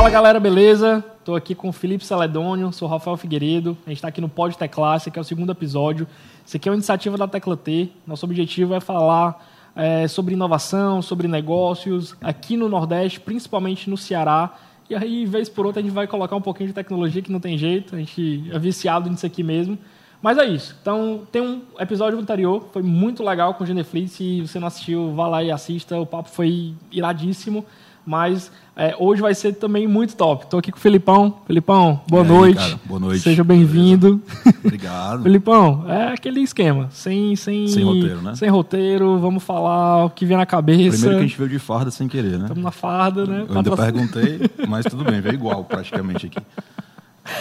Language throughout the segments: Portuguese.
Fala galera, beleza? Estou aqui com o Felipe Celedônio, sou Rafael Figueiredo. A gente está aqui no Pod Teclasse, que é o segundo episódio. Isso aqui é uma iniciativa da Tecla T. Nosso objetivo é falar é, sobre inovação, sobre negócios aqui no Nordeste, principalmente no Ceará. E aí, vez por outra, a gente vai colocar um pouquinho de tecnologia que não tem jeito. A gente é viciado nisso aqui mesmo. Mas é isso. Então, tem um episódio anterior, foi muito legal com o Geneflix. Se você não assistiu, vá lá e assista. O papo foi iradíssimo. Mas é, hoje vai ser também muito top. Estou aqui com o Felipão. Felipão, boa aí, noite. Cara? Boa noite. Seja bem-vindo. Obrigado. Felipão, é aquele esquema. Sem, sem, sem roteiro, né? Sem roteiro, vamos falar o que vem na cabeça. Primeiro que a gente veio de farda sem querer, né? Estamos na farda, né? Eu ainda perguntei, mas tudo bem, veio igual praticamente aqui.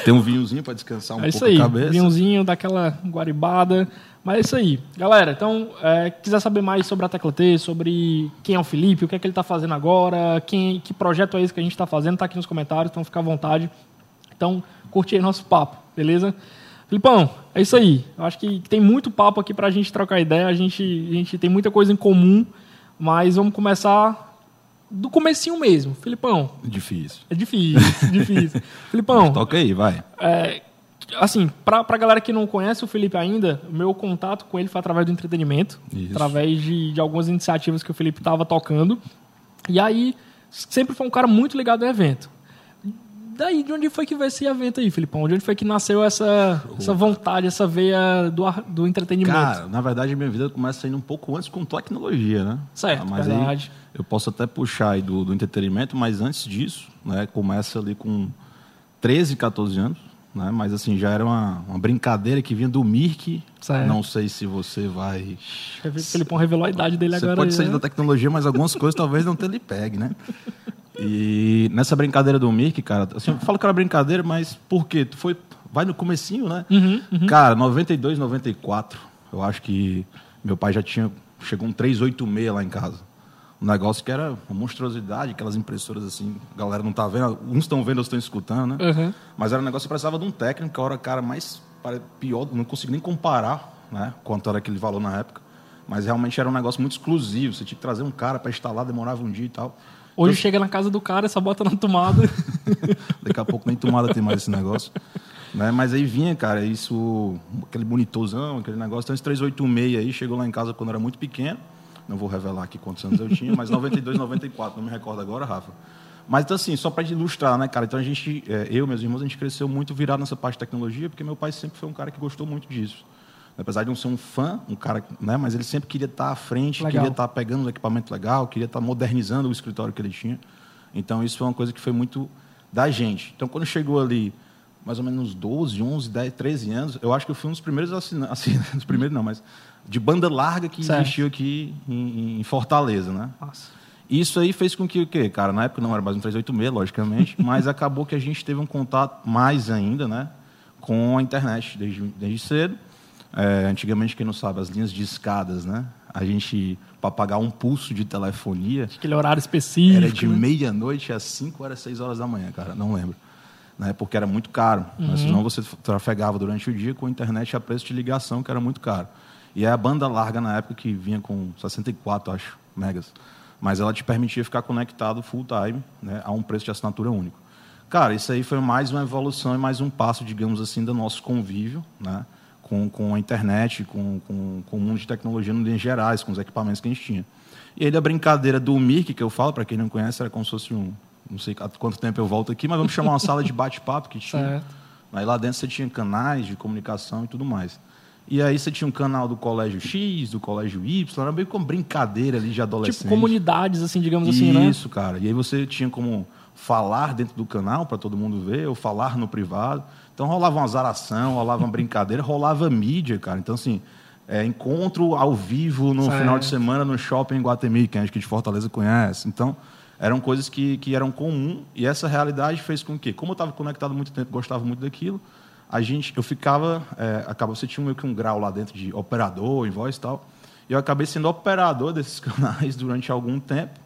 Tem um vinhozinho para descansar um é isso pouco aí, a cabeça. Vinhozinho, daquela guaribada. Mas é isso aí. Galera, então, é, quiser saber mais sobre a Tecla T, sobre quem é o Felipe, o que é que ele está fazendo agora, quem, que projeto é esse que a gente está fazendo, tá aqui nos comentários, então fica à vontade. Então, curte aí nosso papo, beleza? Filipão, é isso aí. Eu acho que tem muito papo aqui para a gente trocar ideia, a gente, a gente tem muita coisa em comum, mas vamos começar do comecinho mesmo. Filipão. Difícil. É difícil, difícil. Filipão. Toca aí, vai. É, assim, para a galera que não conhece o Felipe ainda, o meu contato com ele foi através do entretenimento, Isso. através de, de algumas iniciativas que o Felipe estava tocando. E aí, sempre foi um cara muito ligado ao evento. Daí, de onde foi que veio esse evento aí, Filipão? De onde foi que nasceu essa, essa vontade, essa veia do, do entretenimento? Cara, na verdade, a minha vida começa indo um pouco antes com tecnologia, né? Certo, mas verdade. aí eu posso até puxar aí do, do entretenimento, mas antes disso, né, começa ali com 13, 14 anos, né? Mas assim, já era uma, uma brincadeira que vinha do Mirk. Certo. Não sei se você vai O Filipão revelou a idade dele Você agora. pode aí, ser né? da tecnologia, mas algumas coisas talvez não lhe pegue, né? E nessa brincadeira do Mirk, cara, assim, eu falo que era brincadeira, mas por quê? Tu foi, vai no comecinho, né? Uhum, Cara, 92, 94, eu acho que meu pai já tinha, chegou um 386 lá em casa. Um negócio que era uma monstruosidade, aquelas impressoras assim, a galera não tá vendo, uns estão vendo, outros estão escutando, né? Uhum. Mas era um negócio que precisava de um técnico, que era o cara mais pior, não consigo nem comparar, né, quanto era aquele valor na época. Mas realmente era um negócio muito exclusivo, você tinha que trazer um cara para instalar, demorava um dia e tal. Hoje chega na casa do cara, só bota na tomada. Daqui a pouco nem tomada tem mais esse negócio. Né? Mas aí vinha, cara, isso, aquele monitorzão, aquele negócio. Então esse 386 aí chegou lá em casa quando era muito pequeno. Não vou revelar aqui quantos anos eu tinha, mas 92, 94, não me recordo agora, Rafa. Mas então, assim, só para ilustrar, né, cara? Então a gente, é, eu e meus irmãos, a gente cresceu muito virado nessa parte de tecnologia, porque meu pai sempre foi um cara que gostou muito disso. Apesar de não ser um fã, um cara, né? Mas ele sempre queria estar à frente, Legal. queria estar pegando um equipamento legal, queria estar modernizando o escritório que ele tinha. Então isso foi uma coisa que foi muito da gente. Então quando chegou ali, mais ou menos uns 12, 11, 10, 13 anos, eu acho que eu fui um dos primeiros assinantes, assim, dos primeiros não, mas de banda larga que Certo. existiu aqui em, em Fortaleza, né? Nossa. Isso aí fez com que o quê? Cara, na época não era mais um 386, logicamente, mas acabou que a gente teve um contato mais ainda, né, com a internet desde, desde cedo. É, antigamente, quem não sabe, as linhas de escadas, né? A gente, para pagar um pulso de telefonia, Aquele horário específico. era de né? meia-noite às 5 ou era 6 horas da manhã, cara, não lembro. Né? Porque era muito caro. Né? Senão você trafegava durante o dia com a internet a preço de ligação, que era muito caro. E é a banda larga na época que vinha com 64, acho, megas. Mas ela te permitia ficar conectado full time, né, a um preço de assinatura único. Cara, isso aí foi mais uma evolução e mais um passo, digamos assim, do nosso convívio, né, com, com a internet, com, com, com o mundo de tecnologia em linhas gerais, com os equipamentos que a gente tinha. E aí a brincadeira do Mirk, que eu falo, para quem não conhece, era como se fosse um, não sei há quanto tempo eu volto aqui, mas vamos chamar uma sala de bate-papo que tinha. Certo. Aí lá dentro você tinha canais de comunicação e tudo mais. E aí você tinha um canal do Colégio X, do Colégio Y, era meio como brincadeira ali de adolescente. Tipo comunidades, assim, digamos assim, né? Isso, cara. E aí você tinha como falar dentro do canal para todo mundo ver, ou falar no privado. Então rolava uma zaração, rolava uma brincadeira, rolava mídia, cara. Então, assim, é, encontro ao vivo no Certo. final de semana no shopping em Guatemi, que a gente de Fortaleza conhece. Então, eram coisas que, que eram comum e essa realidade fez com que, como eu estava conectado muito tempo, gostava muito daquilo, a gente, eu ficava, é, acaba, você tinha meio que um grau lá dentro de operador, em voz e tal, e eu acabei sendo operador desses canais durante algum tempo,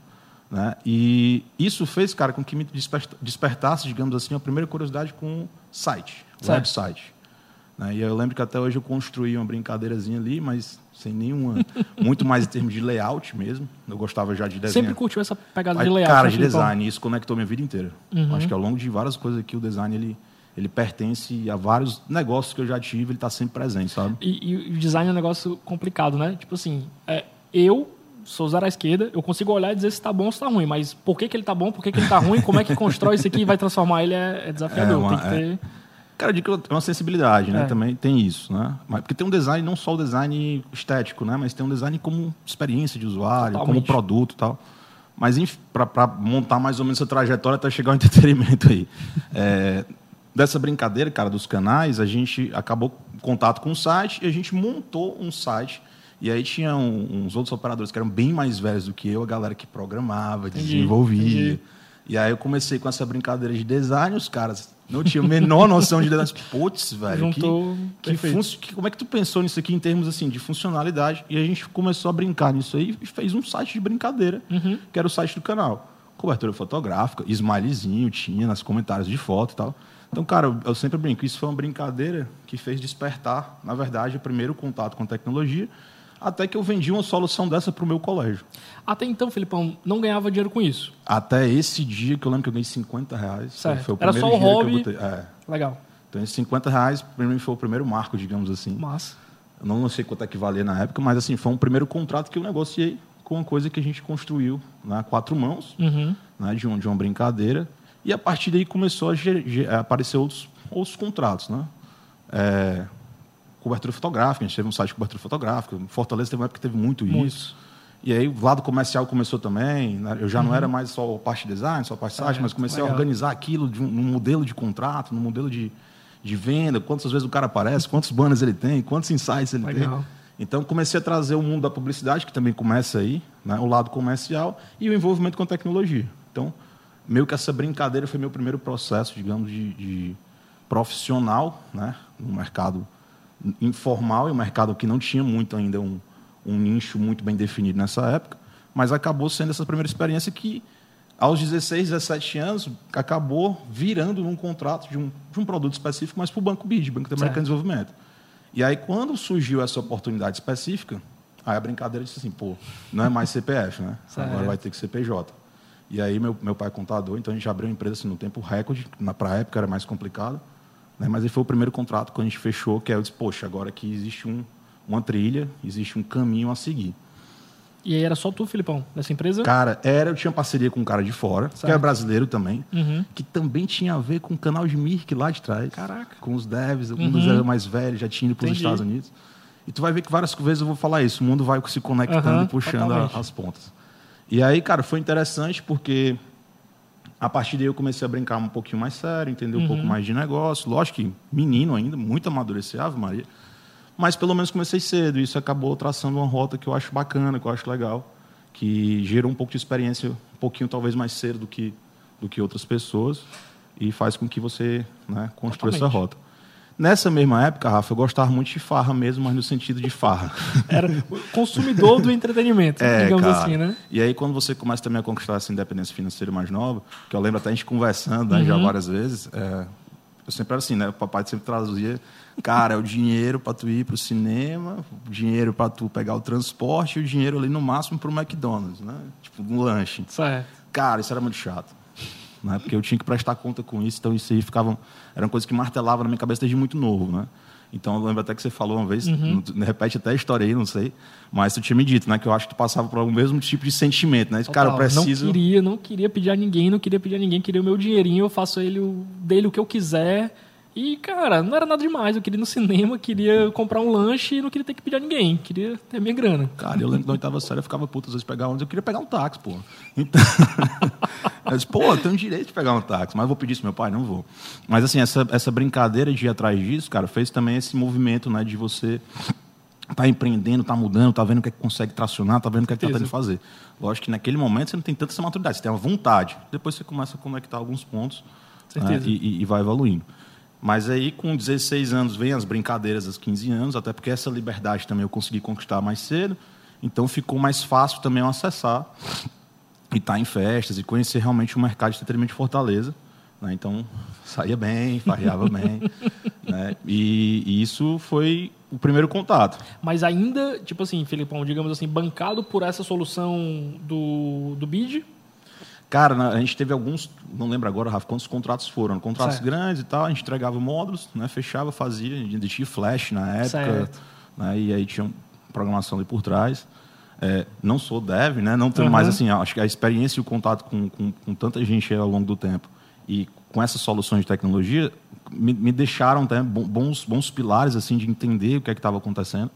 né? E isso fez, cara, com que me desper- despertasse, digamos assim, a primeira curiosidade com site, Certo. website. Né? E eu lembro que até hoje eu construí uma brincadeirazinha ali, mas sem nenhuma. muito mais em termos de layout mesmo. Eu gostava já de desenhar. Sempre curtiu essa pegada de layout? Cara, de design. Isso conectou minha vida inteira. Uhum. Acho que ao longo de várias coisas aqui, o design ele, ele pertence a vários negócios que eu já tive, ele está sempre presente, sabe? E, e o design é um negócio complicado, né? Tipo assim, é, eu sou zero à esquerda, eu consigo olhar e dizer se tá bom ou se tá ruim, mas por que, que ele tá bom, por que, que ele tá ruim, como é que constrói isso aqui e vai transformar ele é, é desafiador. É uma- tem que ter. Cara, eu digo que é uma sensibilidade, né? É. Também tem isso, né? Mas, porque tem um design, não só o design estético, né? Mas tem um design como experiência de usuário, como Totalmente. produto e tal. Mas para montar mais ou menos essa trajetória até chegar ao entretenimento aí. É, dessa brincadeira, cara, dos canais, a gente acabou contato com o site e a gente montou um site. E aí tinha um- uns outros operadores que eram bem mais velhos do que eu, a galera que programava, desenvolvia. entendi. E aí eu comecei com essa brincadeira de design, os caras não tinham a menor noção de design. Putz, velho, que, Juntou que- como é que tu pensou nisso aqui em termos assim de funcionalidade? E a gente começou a brincar nisso aí e fez um site de brincadeira, Uhum. que era o site do canal. Cobertura fotográfica, smilezinho tinha nas comentários de foto e tal. Então, cara, eu, sempre brinco, isso foi uma brincadeira que fez despertar, na verdade, o primeiro contato com tecnologia, até que eu vendi uma solução dessa para o meu colégio. Até então, Filipão, não ganhava dinheiro com isso. Até esse dia que eu lembro que eu ganhei 50 reais. Certo. Foi o Era primeiro só o hobby. que eu botei. É. Legal. Então, esses 50 reais, para mim, foi o primeiro marco, digamos assim. Massa. Eu não sei quanto é que valia na época, mas assim, foi um primeiro contrato que eu negociei com uma coisa que a gente construiu na quatro mãos, Uhum. né, de, um, de uma brincadeira. E a partir daí começou a, a aparecer outros, outros contratos. Né? É, cobertura fotográfica, a gente teve um site de cobertura fotográfica. Fortaleza teve uma época que teve muito, Muito. isso. E aí o lado comercial começou também. né? Eu já não era mais só a parte de design, só a parte de site, Certo, mas comecei legal. a organizar aquilo de um, num modelo de contrato, num modelo de, de venda, quantas vezes o cara aparece, quantos banners ele tem, quantos insights ele Legal. tem. Então comecei a trazer o mundo da publicidade, que também começa aí, né? o lado comercial, e o envolvimento com a tecnologia. Então, meio que essa brincadeira foi meu primeiro processo, digamos, de, de profissional, né? no mercado informal, e um mercado que não tinha muito ainda um, um nicho muito bem definido nessa época, mas acabou sendo essa primeira experiência que, aos 16, 17 anos, acabou virando num contrato de um, de um produto específico, mas para o Banco BID, Banco de Americano de Desenvolvimento. E aí, quando surgiu essa oportunidade específica, aí a brincadeira disse assim, pô, não é mais CPF, né? Certo. Agora vai ter que ser PJ. E aí, meu, meu pai é contador, então a gente abriu a empresa assim, no tempo recorde, para a época era mais complicado, né? mas aí foi o primeiro contrato que a gente fechou, que aí eu disse, poxa, agora aqui existe um, uma trilha, existe um caminho a seguir. E aí era só tu, Filipão, nessa empresa? Cara, era, eu tinha parceria com um cara de fora, que Certo. é brasileiro também, Uhum. que também tinha a ver com o canal de Mirk lá de trás. Caraca. Com os devs, um Uhum. dos era mais velhos, já tinha ido para os. Estados Unidos. E tu vai ver que várias vezes eu vou falar isso, o mundo vai se conectando Aham, e puxando a- as pontas. E aí, cara, foi interessante porque a partir daí eu comecei a brincar um pouquinho mais sério, entender um Uhum. pouco mais de negócio. Lógico que menino ainda, muito amadurecer, Ave Maria. Mas pelo menos comecei cedo. e Isso acabou traçando uma rota que eu acho bacana, que eu acho legal. Que gerou um pouco de experiência, um pouquinho talvez mais cedo do que, do que outras pessoas. E faz com que você né, construa essa Totalmente. rota. Nessa mesma época, Rafa, eu gostava muito de farra mesmo, mas no sentido de farra. Era consumidor do entretenimento, É, digamos cara. assim, né? E aí, quando você começa também a conquistar essa independência financeira mais nova, que eu lembro até a gente conversando né, já Uhum. várias vezes, é, eu sempre era assim, né? O papai sempre traduzia, cara, é o dinheiro para tu ir para o cinema, o dinheiro para tu pegar o transporte e o dinheiro ali no máximo para o McDonald's, né? Tipo, um lanche. Certo. Cara, isso era muito chato. Né? Porque eu tinha que prestar conta com isso, então isso aí ficava. Era uma coisa que martelava na minha cabeça desde muito novo, né? Então eu lembro até que você falou uma vez, Uhum. repete até a história aí, não sei, mas tu tinha me dito, né? Que eu acho que tu passava por o mesmo tipo de sentimento, né? Cara, eu Total. preciso. Não queria, não queria pedir a ninguém, não queria pedir a ninguém, queria o meu dinheirinho, eu faço ele, o- dele o que eu quiser. E, cara, não era nada demais. Eu queria ir no cinema, queria comprar um lanche e não queria ter que pedir a ninguém. Queria ter minha grana. Cara, eu lembro que na oitava série eu ficava puto às vezes pegar ônibus, eu queria pegar um táxi, pô. Então, eu disse, pô, eu tenho direito de pegar um táxi, mas eu vou pedir isso meu pai, não vou. Mas assim, essa, essa brincadeira de ir atrás disso, cara, fez também esse movimento, né, de você tá empreendendo, tá mudando, tá vendo o que é que consegue tracionar, tá vendo o que é que tá tentando fazer. Lógico que naquele momento você não tem tanta essa maturidade, você tem uma vontade. Depois você começa a conectar alguns pontos né, e, e- vai evoluindo. Mas aí, com 16 anos, vem as brincadeiras dos 15 anos, até porque essa liberdade também eu consegui conquistar mais cedo. Então, ficou mais fácil também eu acessar e estar em festas e conhecer realmente o mercado de entretenimento de Fortaleza. Né? Então, saía bem, farreava bem. Né? E, e, isso foi o primeiro contato. Mas ainda, tipo assim, Felipão, digamos assim, bancado por essa solução do, do BID? Cara, a gente teve alguns, não lembro agora, Rafa, quantos contratos foram. Contratos certo. grandes e tal, a gente entregava módulos, né? fechava, fazia, a gente tinha flash na época, né? e aí tinha programação ali por trás. É, não sou dev, né? Não tenho uhum. mais assim, acho que a experiência e o contato com, com, com, tanta gente ao longo do tempo e com essas soluções de tecnologia me, me deixaram bons, bons pilares assim de entender o que é que estava acontecendo.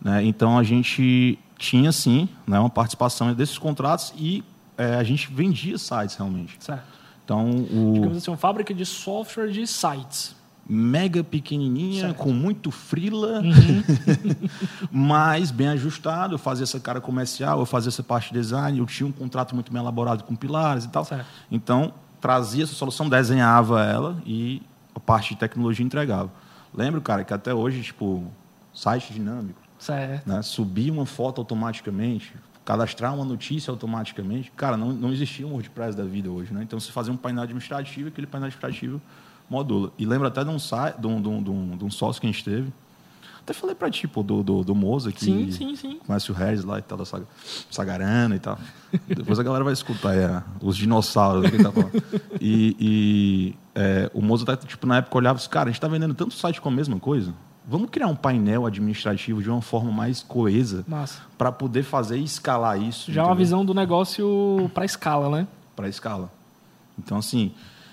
Né? Então a gente tinha sim né, uma participação desses contratos e é, a gente vendia sites realmente. Certo. Então o digamos assim, uma fábrica de software de sites mega pequenininha, certo. com muito frila, uhum. mas bem ajustado. Eu fazia essa cara comercial, eu fazia essa parte de design, eu tinha um contrato muito bem elaborado com pilares e tal. Certo. Então, trazia essa solução, desenhava ela e a parte de tecnologia entregava. Lembro, cara, que até hoje, tipo, site dinâmico. Certo. Né? Subir uma foto automaticamente, cadastrar uma notícia automaticamente. Cara, não, não existia um WordPress da vida hoje, né? Então, você fazia um painel administrativo, aquele painel administrativo modula. E lembra até de um, de um, de um, de um sócio que a gente teve. Até falei para ti, pô, do, do, do Moza, que sim, sim, sim. conhece o Regis lá e tal, da Sag Sagarana e tal. Depois a galera vai escutar é, os dinossauros. Que tá e, e é, o Moza, tá, tipo, na época olhava e disse, cara, a gente está vendendo tanto site com a mesma coisa, vamos criar um painel administrativo de uma forma mais coesa para poder fazer e escalar isso. Já é uma visão do negócio para escala, né? Para escala. Então, assim,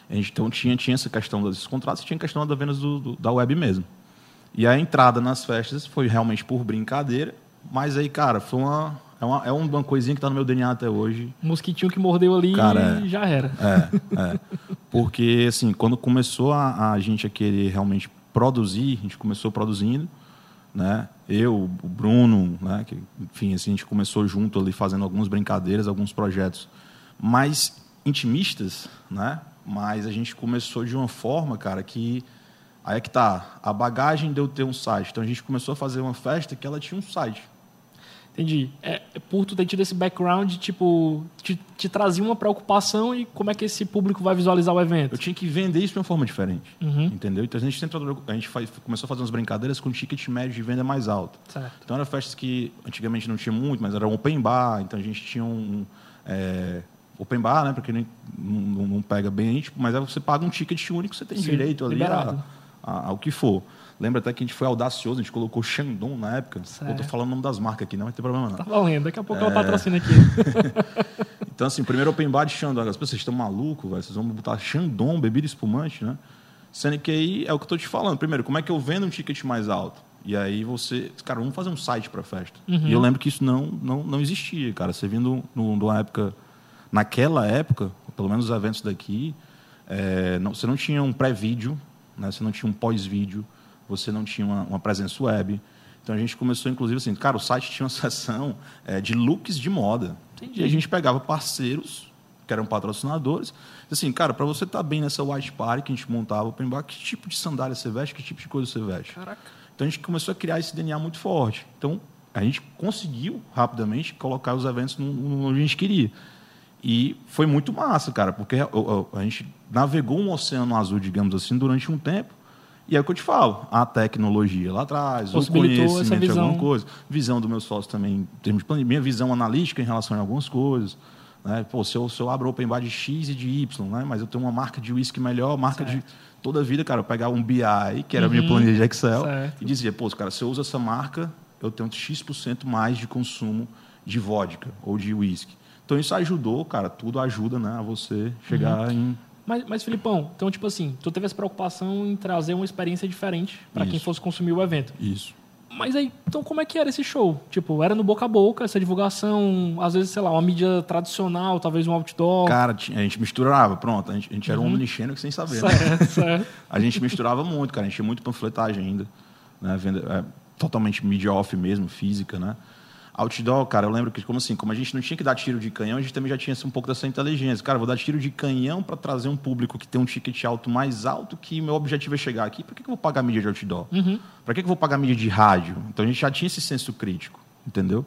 a gente então, tinha, tinha essa questão dos contratos e tinha a questão da venda do, do, da web mesmo. E a entrada nas festas foi realmente por brincadeira, mas aí, cara, foi uma, é uma, é uma coisinha que está no meu DNA até hoje. Mosquitinho que mordeu ali cara, e já era. É, é. Porque, assim, quando começou a, a gente a querer realmente produzir, a gente começou produzindo, né? Eu, o Bruno, né? Que, enfim, assim, a gente começou junto ali fazendo algumas brincadeiras, alguns projetos mais intimistas, né? Mas a gente começou de uma forma, cara, que. Aí é que tá. A bagagem deu ter um site. Então a gente começou a fazer uma festa que ela tinha um site. Entendi. É, por tu ter tido esse background, tipo, te, te trazia uma preocupação e como é que esse público vai visualizar o evento? Eu tinha que vender isso de uma forma diferente. Uhum. Entendeu? Então a gente, tentou, a gente faz, começou a fazer umas brincadeiras com ticket médio de venda mais alto. Certo. Então eram festas que antigamente não tinha muito, mas era um open bar, então a gente tinha um. É, open bar, né? Porque nem, não, não pega bem, tipo, mas aí você paga um ticket único, você tem Sim, direito ali a, a, ao que for. Lembra até que a gente foi audacioso, a gente colocou Shandong na época. Certo. Eu tô falando o nome das marcas aqui, não vai ter problema não. Tá valendo, daqui a pouco é... ela patrocina aqui. então, assim, primeiro open bar de Shandong. As pessoas estão malucos, velho. Vocês vão botar Shandong, bebida espumante, né? Sendo que aí é o que eu tô te falando. Primeiro, como é que eu vendo um ticket mais alto? E aí você, cara, vamos fazer um site para festa. Uhum. E eu lembro que isso não, não, não existia, cara. Você vindo numa época naquela época, pelo menos os eventos daqui, é, não, você não tinha um pré-vídeo, né? você não tinha um pós-vídeo, você não tinha uma, uma, presença web. Então a gente começou, inclusive, assim, cara, o site tinha uma seção é, de looks de moda. Entendi. E a gente pegava parceiros que eram patrocinadores. Assim, cara, para você estar tá bem nessa white party que a gente montava open bar, que tipo de sandália você veste, que tipo de coisa você veste? Caraca. Então a gente começou a criar esse DNA muito forte. Então a gente conseguiu rapidamente colocar os eventos onde a gente queria. E foi muito massa, cara, porque a, gente navegou um oceano azul, digamos assim, durante um tempo. E é o que eu te falo, a tecnologia lá atrás, o conhecimento de alguma coisa, visão do meu sócio também, em termos de minha visão analítica em relação a algumas coisas. Né? Pô, se eu, se eu abro open bar de X e de Y, né? mas eu tenho uma marca de whisky melhor, marca certo. de toda a vida, cara, eu pegava um BI, que era a minha uhum. planilha de Excel, certo. e dizia, pô, cara, se eu uso essa marca, eu tenho X% mais de consumo de vodka ou de whisky. Então isso ajudou, cara, tudo ajuda, né, a você chegar uhum. em mas, mas, Filipão, então, tipo assim, tu teve essa preocupação em trazer uma experiência diferente para quem fosse consumir o evento. Isso. Mas aí, então como é que era esse show? Tipo, era no boca a boca, essa divulgação, às vezes, sei lá, uma mídia tradicional, talvez um outdoor? Cara, a gente misturava, pronto, a gente, a gente era uhum. um omnichannel sem saber. Certo, né? certo. A gente misturava muito, cara, a gente tinha muito panfletagem ainda, né? Venda, é, totalmente mídia off mesmo, física, né? Outdoor, cara, eu lembro que, como assim, como a gente não tinha que dar tiro de canhão, a gente também já tinha um pouco dessa inteligência. Cara, vou dar tiro de canhão para trazer um público que tem um ticket alto mais alto, que meu objetivo é chegar aqui. Por que, que eu vou pagar mídia de outdoor? Uhum. Para que, que eu vou pagar mídia de rádio? Então a gente já tinha esse senso crítico, entendeu?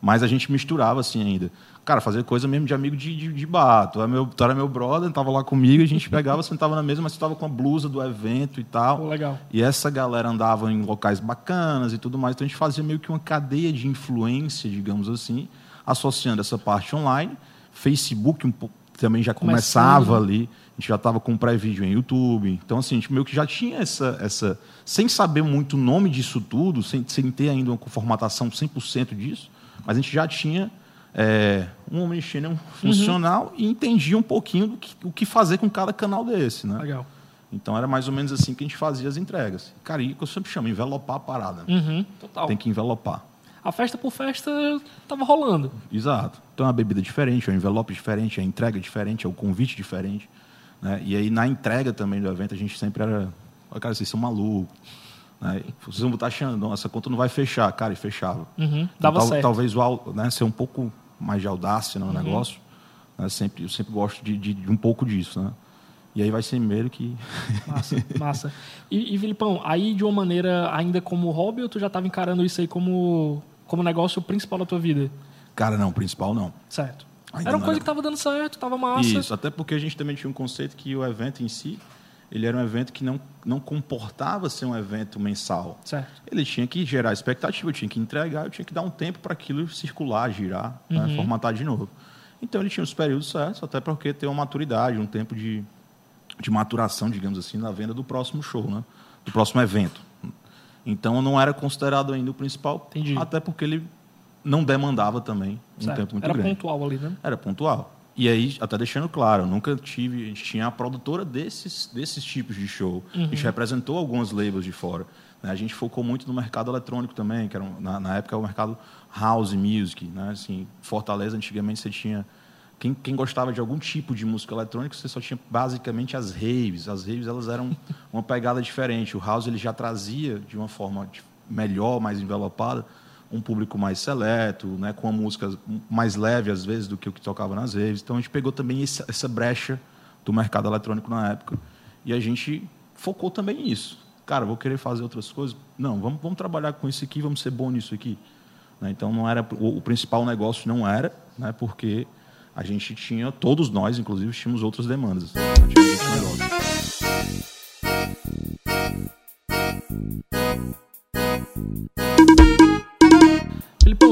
Mas a gente misturava assim ainda. Cara, fazer coisa mesmo de amigo de, de, de bar. Tu, é meu, tu era meu brother, tava lá comigo, a gente pegava, sentava na mesa, mas tu tava com a blusa do evento e tal. Pô, legal. E essa galera andava em locais bacanas e tudo mais. Então a gente fazia meio que uma cadeia de influência, digamos assim, associando essa parte online. Facebook um pouco, também já começava Começando. ali. A gente já estava com um pré-vídeo em YouTube. Então, assim, a gente meio que já tinha essa. essa sem saber muito o nome disso tudo, sem, sem ter ainda uma formatação 100% disso, mas a gente já tinha é, um omnichannel funcional e entendia um pouquinho do que, o que fazer com cada canal desse, né? Legal. Então era mais ou menos assim que a gente fazia as entregas. Cara, e que eu sempre chamo, envelopar a parada. Uhum, total. Tem que envelopar. A festa por festa tava rolando. Exato. Então é uma bebida diferente, é um envelope diferente, é a entrega diferente, é o convite diferente. Né? E aí na entrega também do evento a gente sempre era. "Ó, Cara, vocês são malucos. Né? Vocês vão estar achando, essa conta não vai fechar. Cara, e fechava. Uhum, Então, dava tal- certo. Talvez né, ser um pouco mais de audácia no negócio. né? Sempre, eu sempre gosto de, de- de um pouco disso. Né? E aí vai ser meio que. Massa, massa. E, e Filipão, aí de uma maneira ainda como hobby ou tu já estava encarando isso aí como, como negócio principal da tua vida? Cara, não, principal não. Certo. Ainda era uma coisa era. que tava dando certo, tava massa. Isso, até porque a gente também tinha um conceito que o evento em si, ele era um evento que não, não comportava ser um evento mensal. Certo. Ele tinha que gerar expectativa, eu tinha que entregar, eu tinha que dar um tempo para aquilo circular, girar, né, formatar de novo. Então ele tinha os períodos certos, até porque tem uma maturidade, um tempo de, de maturação, digamos assim, na venda do próximo show, né? do próximo evento. Então não era considerado ainda o principal, Entendi. até porque ele não demandava também um certo. tempo muito era grande. pontual ali, né? Era pontual. E aí, até deixando claro, nunca tive. A gente tinha a produtora desses, desses tipos de show. A gente representou algumas labels de fora. né? A gente focou muito no mercado eletrônico também, que era, na, na época, o mercado house music. Né? Assim, Fortaleza, antigamente, você tinha. Quem, quem gostava de algum tipo de música eletrônica, você só tinha basicamente as raves. As raves elas eram uma pegada diferente. O house ele já trazia de uma forma melhor, mais envelopada, um público mais seleto, né, com uma música mais leve às vezes do que o que tocava nas raves. Então a gente pegou também essa brecha do mercado eletrônico na época e a gente focou também nisso. Cara, vou querer fazer outras coisas? Não, vamos, vamos trabalhar com isso aqui, vamos ser bom nisso aqui. Né, Então não era o, o principal negócio não era, né, porque a gente tinha todos nós, inclusive, tínhamos outras demandas. né,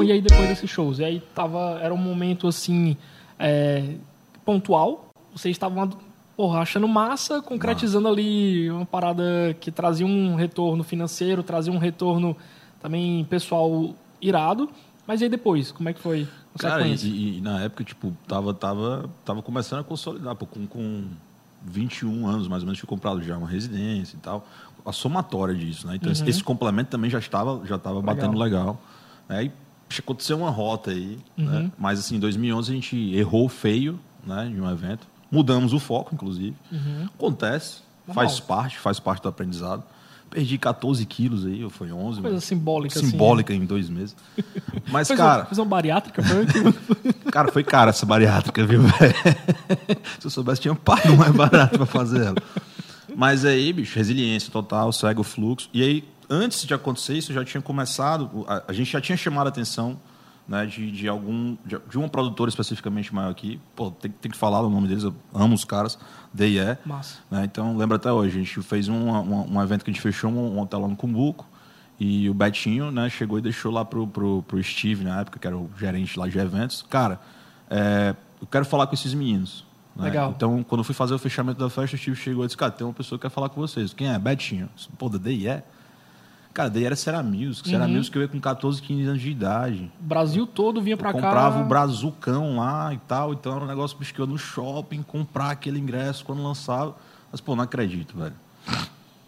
e aí depois desses shows? E aí tava, era um momento assim, é, pontual. Vocês estavam porra, achando massa, concretizando ali uma parada que trazia um retorno financeiro, trazia um retorno também pessoal irado. Mas e aí depois, como é que foi a Cara, e, sequência? e- e na época, tipo, tava, tava, tava começando a consolidar, pô, com, com 21 anos, mais ou menos, tinha comprado já uma residência e tal. A somatória disso, né? Então, esse- esse complemento também já estava, já estava batendo legal. Aí aconteceu uma rota aí, né? Mas, assim, em 2011 a gente errou feio, né? De um evento. Mudamos o foco, inclusive. Acontece, Normal. faz parte, faz parte do aprendizado. Perdi 14 quilos aí, ou foi 11. Coisa mas- simbólica, assim. Simbólica em dois meses. Mas, cara... fez uma bariátrica, foi? Cara, foi cara essa bariátrica, viu, velho? Se eu soubesse, tinha pago mais barato pra fazer ela. Mas aí, bicho, resiliência total, segue o fluxo. E aí, antes de acontecer isso, já tinha começado, a, a gente já tinha chamado a atenção né, de, de algum, de, de uma produtora especificamente maior aqui. Pô, tem, tem que falar o nome deles, eu amo os caras, DIE. Massa. Né? Então, lembra até hoje, a gente fez um, um, um evento que a gente fechou um, um hotel lá no Cumbuco, e o Betinho né, chegou e deixou lá pro, pro, pro Steve, na época, que era o gerente lá de eventos. Cara, é, eu quero falar com esses meninos. né? Legal. Então, quando eu fui fazer o fechamento da festa, o Steve chegou e disse, cara, tem uma pessoa que quer falar com vocês. Quem é? Betinho. Disse, Pô, da DIE? Daí era Será Music. Será Music eu ia com 14, 15 anos de idade. O Brasil todo vinha pra Eu cá. comprava o Brazucão lá e tal, então era um negócio bicho, que eu ia no shopping, comprar aquele ingresso quando lançava. Mas, pô, não acredito, velho.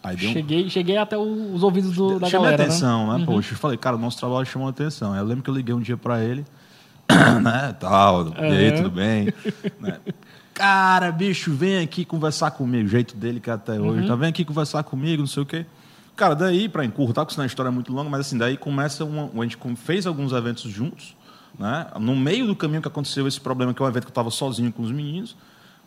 Aí deu um... Cheguei, cheguei até os ouvidos do, da Chamei galera, atenção, né? né? Poxa, eu falei, cara, o nosso trabalho chamou atenção. Aí eu lembro que eu liguei um dia pra ele, né, tal, e aí, Uhum. tudo bem? Né? Cara, bicho, vem aqui conversar comigo, o jeito dele que é até Uhum. hoje, tá? Vem aqui conversar comigo, não sei o quê. Cara, daí, pra encurtar, porque senão a história é muito longa, mas assim, daí começa uma, a gente fez alguns eventos juntos, né? No meio do caminho que aconteceu esse problema, que é um evento que eu tava sozinho com os meninos,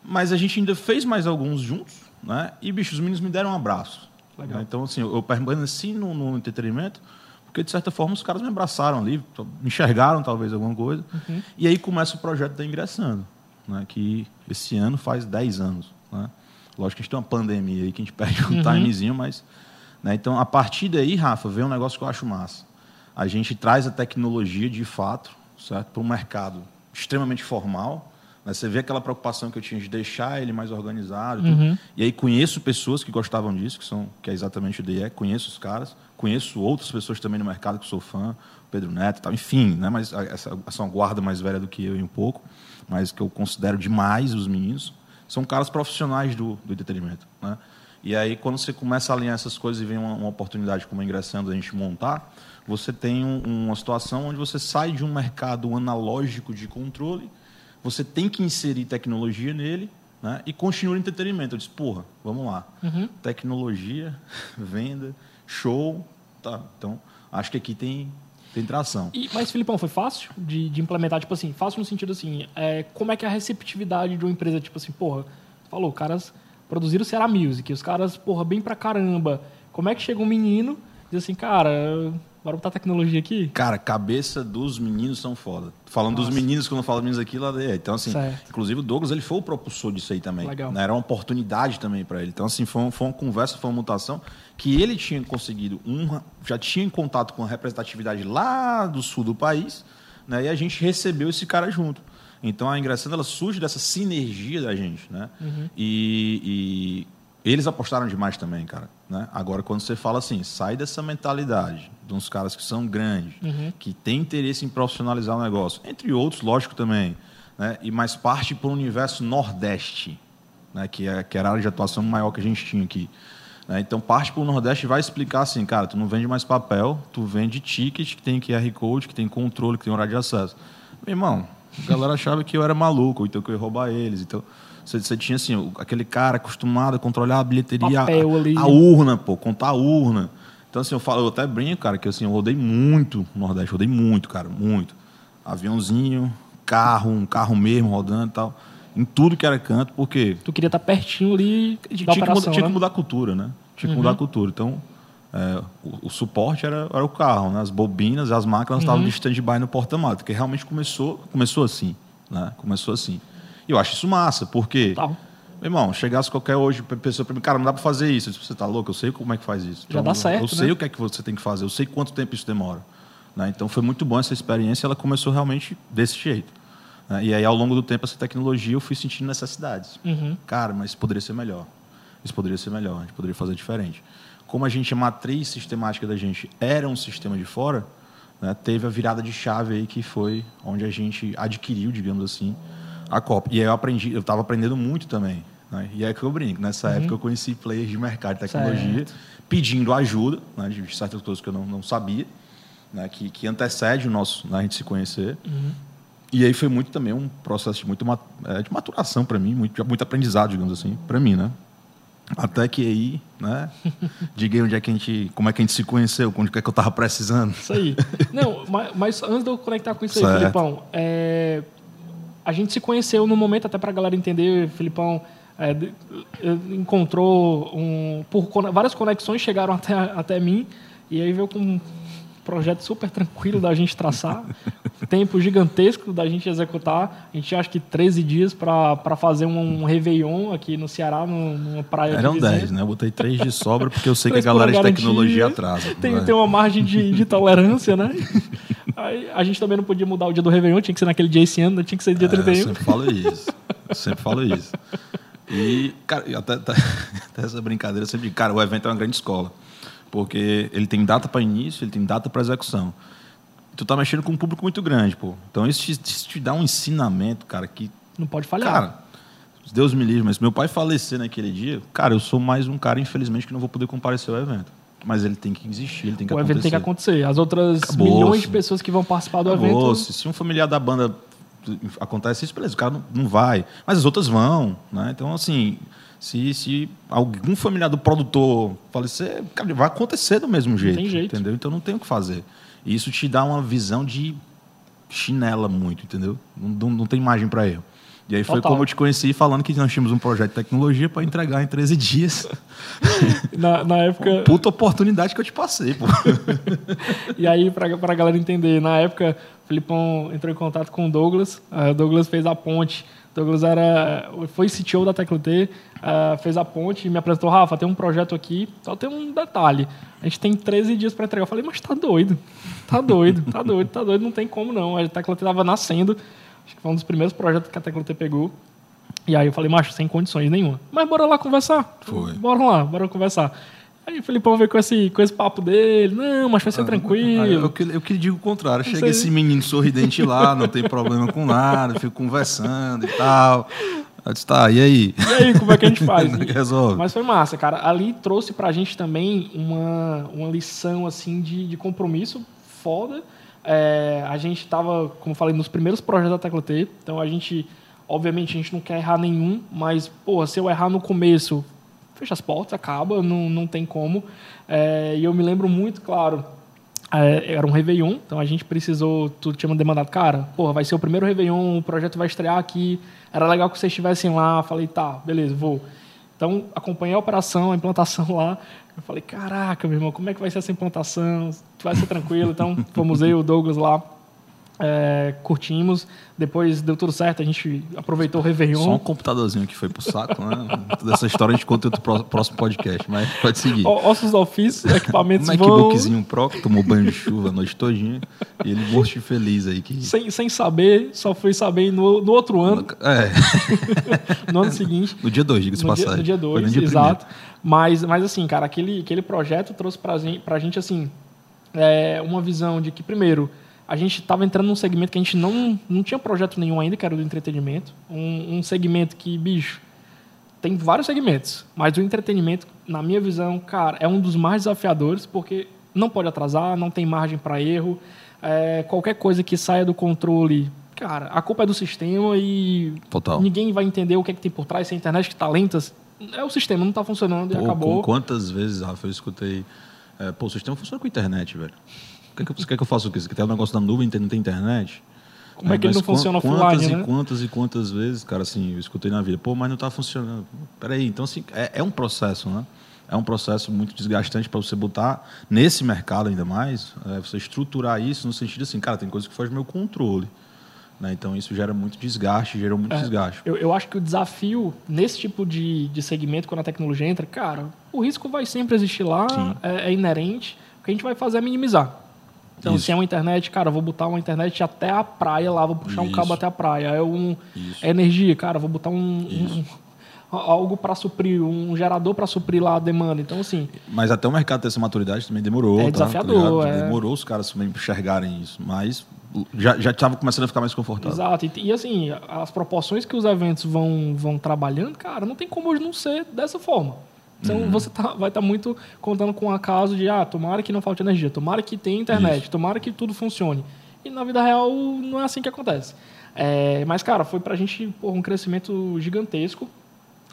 mas a gente ainda fez mais alguns juntos, né? E, bicho, os meninos me deram um abraço. Legal. né? Então, assim, eu permaneci no, no entretenimento, Porque, de certa forma, os caras me abraçaram ali, me enxergaram talvez alguma coisa. Uhum. E aí começa o projeto da Ingressando, né? que esse ano faz 10 anos. Né? Lógico que a gente tem uma pandemia aí que a gente perde um Uhum. timezinho, mas. Né? Então, a partir daí, Rafa, vem um negócio que eu acho massa. A gente traz a tecnologia de fato para um mercado extremamente formal. Né? Você vê aquela preocupação que eu tinha de deixar ele mais organizado. e. Uhum. E aí conheço pessoas que gostavam disso, que, são, que é exatamente o DE, conheço os caras, conheço outras pessoas também no mercado que sou fã, Pedro Neto tal, enfim, né? mas essa, essa é uma guarda mais velha do que eu e um pouco, mas que eu considero demais os meninos, são caras profissionais do, do entretenimento. Né? E aí, quando você começa a alinhar essas coisas e vem uma, uma oportunidade como a ingressando a gente montar, você tem um, uma situação onde você sai de um mercado analógico de controle, você tem que inserir tecnologia nele né? e continua o entretenimento. Eu disse, porra, vamos lá. Uhum. Tecnologia, venda, show. Tá. Então, acho que aqui tem, tem tração. E, mas, Filipão, foi fácil de, de implementar? Tipo assim, fácil no sentido assim, é, como é que é a receptividade de uma empresa? Tipo assim, porra, falou, caras produziram o Ceará Music, os caras, porra, bem pra caramba. Como é que chega um menino e diz assim, cara, bora botar tecnologia aqui? Cara, cabeça dos meninos são foda. Falando Nossa. dos meninos, quando eu falo meninos aqui, lá é. Então, assim, Certo. inclusive o Douglas, ele foi o propulsor disso aí também. Legal. né? Era uma oportunidade também para ele. Então, assim, foi, um- foi uma conversa, foi uma mutação que ele tinha conseguido, um, já tinha em contato com a representatividade lá do sul do país, né? E a gente recebeu esse cara junto. Então, a Ingressando, ela surge dessa sinergia da gente, né? E, e eles apostaram demais também, cara. Né? Agora, quando você fala assim, sai dessa mentalidade de uns caras que são grandes, que têm interesse em profissionalizar o negócio, entre outros, lógico também, né? e mais parte para o universo Nordeste, né? que, é, que era a área de atuação maior que a gente tinha aqui. né? Então, parte para o Nordeste e vai explicar assim, cara, tu não vende mais papel, tu vende ticket que tem QR Code, que tem controle, que tem horário de acesso. Meu irmão, a galera achava que eu era maluco, então que eu ia roubar eles. Então, você, você tinha assim, aquele cara acostumado a controlar a bilheteria, a, a urna, pô, contar a urna. Então, assim, eu falo, eu até brinco, cara, que assim, eu rodei muito no Nordeste, rodei muito, cara, muito. Aviãozinho, carro, um carro mesmo rodando e tal. Em tudo que era canto, porque Tu queria estar pertinho ali tinha, que, mudar, tinha né? que mudar a cultura, né? Tinha que mudar a cultura. Então, é, o, o suporte era, era o carro, né? As bobinas, as máquinas estavam de stand-by no porta-mato, porque realmente começou, começou assim, né? Começou assim. E eu acho isso massa, porque... Tá. Meu irmão, chegasse qualquer hoje, pe- pessoa para mim, cara, não dá para fazer isso. Eu disse, você tá louco? Eu sei como é que faz isso. Já dá certo, Eu sei né? o que é que você tem que fazer, eu sei quanto tempo isso demora. né? Então foi muito bom essa experiência, ela começou realmente desse jeito. né? E aí, ao longo do tempo, essa tecnologia eu fui sentindo necessidades. Uhum. Cara, mas poderia ser melhor. Isso poderia ser melhor, a gente poderia fazer diferente. Como a gente, a matriz sistemática da gente era um sistema de fora, né, teve a virada de chave aí que foi onde a gente adquiriu, digamos assim, a Copa. E aí eu aprendi, eu estava aprendendo muito também. Né? E é que eu brinco. Nessa época eu conheci players de mercado de tecnologia pedindo ajuda né, de certas coisas que eu não, não sabia, né, que, que antecede o nosso, né, a gente se conhecer. E aí foi muito também um processo de, muito, é, de maturação para mim, muito, muito aprendizado, digamos assim, para mim, né? Até que aí, né? Diga aí onde é que a gente, como é que a gente se conheceu, onde é que eu tava precisando. Isso aí. Não, mas, mas antes de eu conectar com isso aí, Certo. Filipão, é, a gente se conheceu no momento, até para a galera entender, Filipão é, eh, encontrou um, por várias conexões chegaram até, até mim e aí veio com projeto super tranquilo da gente traçar, tempo gigantesco da gente executar. A gente acha que 13 dias para fazer um, um Réveillon aqui no Ceará, num- numa praia Eram de vizinha. 10, né? Eu botei 3 de sobra porque eu sei que a galera de tecnologia atrasa. Tem, né? tem uma margem de, de tolerância, né? Aí, a gente também não podia mudar o dia do Réveillon, tinha que ser naquele dia esse ano, né? tinha que ser dia É, eu 31. sempre falo isso. Eu sempre falo isso. E, cara, até, até- até essa brincadeira eu sempre digo, cara, o evento é uma grande escola. Porque ele tem data para início, ele tem data para execução. Tu tá mexendo com um público muito grande, pô. Então isso te, isso te dá um ensinamento, cara, que Não pode falhar. Cara, Deus me livre, mas se meu pai falecer naquele dia, cara, eu sou mais um cara, infelizmente, que não vou poder comparecer ao evento. Mas ele tem que existir, ele tem que o acontecer. evento tem que acontecer. As outras Acabou, milhões de pessoas que vão participar do Acabou. evento. Se, se um familiar da banda acontece isso, beleza, o cara não, não vai. Mas as outras vão, né? Então, assim, se, se algum familiar do produtor falecer, cara, vai acontecer do mesmo jeito. tem jeito. Entendeu? Então não tem o que fazer. E isso te dá uma visão de chinela muito, entendeu? Não, não, não tem margem para erro. E aí foi Total. como eu te conheci falando que nós tínhamos um projeto de tecnologia para entregar em 13 dias. Na, na época. puta oportunidade que eu te passei, pô. e aí, para a galera entender, na época, o Filipão entrou em contato com o Douglas, o Douglas fez a ponte. Douglas era, foi CTO da Tecla T, fez a ponte e me apresentou: Rafa, tem um projeto aqui, só tem um detalhe. A gente tem 13 dias para entregar. Eu falei, mas tá doido, tá doido, tá doido, tá doido, não tem como não. A Tecla T estava nascendo Acho que foi um dos primeiros projetos que a Tecla pegou. E aí eu falei, macho, sem condições nenhuma. Mas bora lá conversar. Foi. Bora lá, bora conversar. Aí o Felipão veio com esse, com esse papo dele. Não, mas vai ser ah, tranquilo. Eu que, eu que digo o contrário. Chega esse menino sorridente lá, não tem problema com nada, fico conversando e tal. Eu disse, tá, e aí? E aí, como é que a gente faz? Resolve. Mas foi massa, cara. Ali trouxe pra gente também uma, uma lição, assim, de, de compromisso foda é, a gente estava, como falei, nos primeiros projetos da Tecla T, então a gente, obviamente, a gente não quer errar nenhum, mas, pô, se eu errar no começo, fecha as portas, acaba, não, não tem como. É, e eu me lembro muito, claro, é, era um Réveillon, então a gente precisou, tu tinha demandado, cara, porra, vai ser o primeiro Réveillon, o projeto vai estrear aqui, era legal que vocês estivessem lá, falei, tá, beleza, vou. Então, acompanhei a operação, a implantação lá, eu falei, caraca, meu irmão, como é que vai ser essa implantação? Vai ser tranquilo. Então, fomos eu o Douglas lá, é, curtimos. Depois deu tudo certo, a gente aproveitou o Réveillon. Só um computadorzinho que foi pro saco, né? Toda essa história a gente conta outro próximo podcast, mas pode seguir. Ossos do ofício, equipamentos um MacBookzinho vão... Pro que tomou banho de chuva a noite todinha. E ele morto feliz aí. Que... Sem, sem saber, só fui saber no, no outro ano. É. no ano seguinte. No dia 2, diga-se passagem. no dia 2, exato. Mas, mas assim, cara, aquele, aquele projeto trouxe pra gente, pra gente assim, é, uma visão de que, primeiro, a gente estava entrando num segmento que a gente não, não tinha projeto nenhum ainda, que era o do entretenimento. Um, um segmento que, bicho, tem vários segmentos, mas o entretenimento, na minha visão, cara, é um dos mais desafiadores, porque não pode atrasar, não tem margem para erro. É, qualquer coisa que saia do controle, cara, a culpa é do sistema e Total. ninguém vai entender o que é que tem por trás, se a internet que está lenta, é o sistema, não está funcionando e Pô, acabou. Quantas vezes, Rafa, eu escutei. É, Pô, o sistema funciona com a internet, velho. Que, é que, você quer que eu faça o quê? Você quer ter um negócio da nuvem não tem internet? Como é, é que ele não funciona offline, quantas né? e quantas e quantas vezes, cara, assim, eu escutei na vida. Pô, mas não está funcionando. Peraí, então, assim, é, é um processo, né? é um processo muito desgastante para você botar nesse mercado ainda mais, é, você estruturar isso no sentido assim, cara, tem coisa que do meu controle. Né? Então isso gera muito desgaste, gera muito é, desgaste. Eu, eu, acho que o desafio nesse tipo de, de segmento, quando a tecnologia entra, cara, o risco vai sempre existir lá, é, é, inerente. O que a gente vai fazer é minimizar. Então, isso. se é uma internet, cara, vou botar uma internet até a praia lá, vou puxar isso. um cabo até a praia. É, um, é energia, cara, vou botar um, um algo para suprir, um gerador para suprir lá a demanda. Então, assim. Mas até o mercado ter essa maturidade também demorou. É tá? desafiador. Tá é... Demorou os caras também enxergarem isso. Mas já estava começando a ficar mais confortável. Exato. E, e, assim, as proporções que os eventos vão, vão trabalhando, cara, não tem como hoje não ser dessa forma. Então uhum. você tá, vai estar tá muito contando com o acaso de, ah, tomara que não falte energia, tomara que tenha internet, Isso. tomara que tudo funcione. E na vida real não é assim que acontece. É, mas, cara, foi para a gente um crescimento gigantesco.